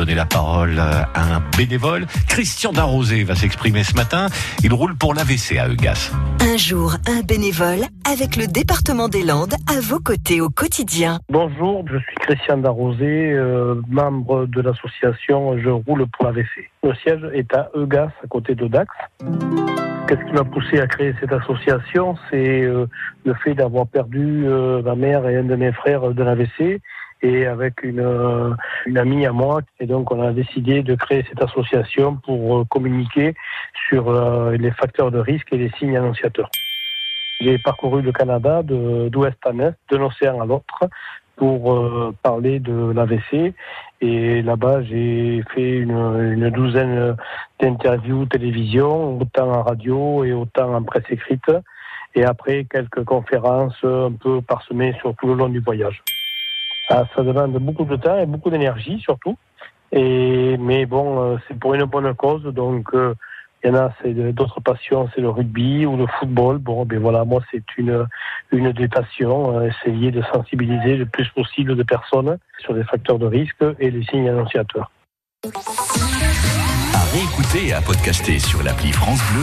donner la parole à un bénévole. Christian Darrosé va s'exprimer ce matin. Il roule pour l'AVC à Eugas. Un jour, un bénévole avec le département des Landes à vos côtés au quotidien. Bonjour, je suis Christian Darrosé, euh, membre de l'association Je roule pour l'AVC. Le siège est à Eugas, à côté de Dax. Qu'est-ce qui m'a poussé à créer cette association? C'est euh, le fait d'avoir perdu euh, ma mère et un de mes frères de l'AVC et avec une, euh, une amie à moi. Et donc, on a décidé de créer cette association pour euh, communiquer sur euh, les facteurs de risque et les signes annonciateurs. J'ai parcouru le Canada de- d'ouest en est, d'un océan à l'autre, pour parler de l'AVC. Et là-bas, j'ai fait une, une douzaine d'interviews télévision, autant en radio et autant en presse écrite. Et après, quelques conférences un peu parsemées sur tout le long du voyage. Ça demande beaucoup de temps et beaucoup d'énergie surtout. Et, mais bon, euh, c'est pour une bonne cause. Donc, euh, il y en a, c'est d'autres passions, c'est le rugby ou le football. Bon, ben voilà, moi, c'est une, une des passions, euh, essayer de sensibiliser le plus possible de personnes sur les facteurs de risque et les signes annonciateurs. À réécouter et à podcaster sur l'appli France Bleu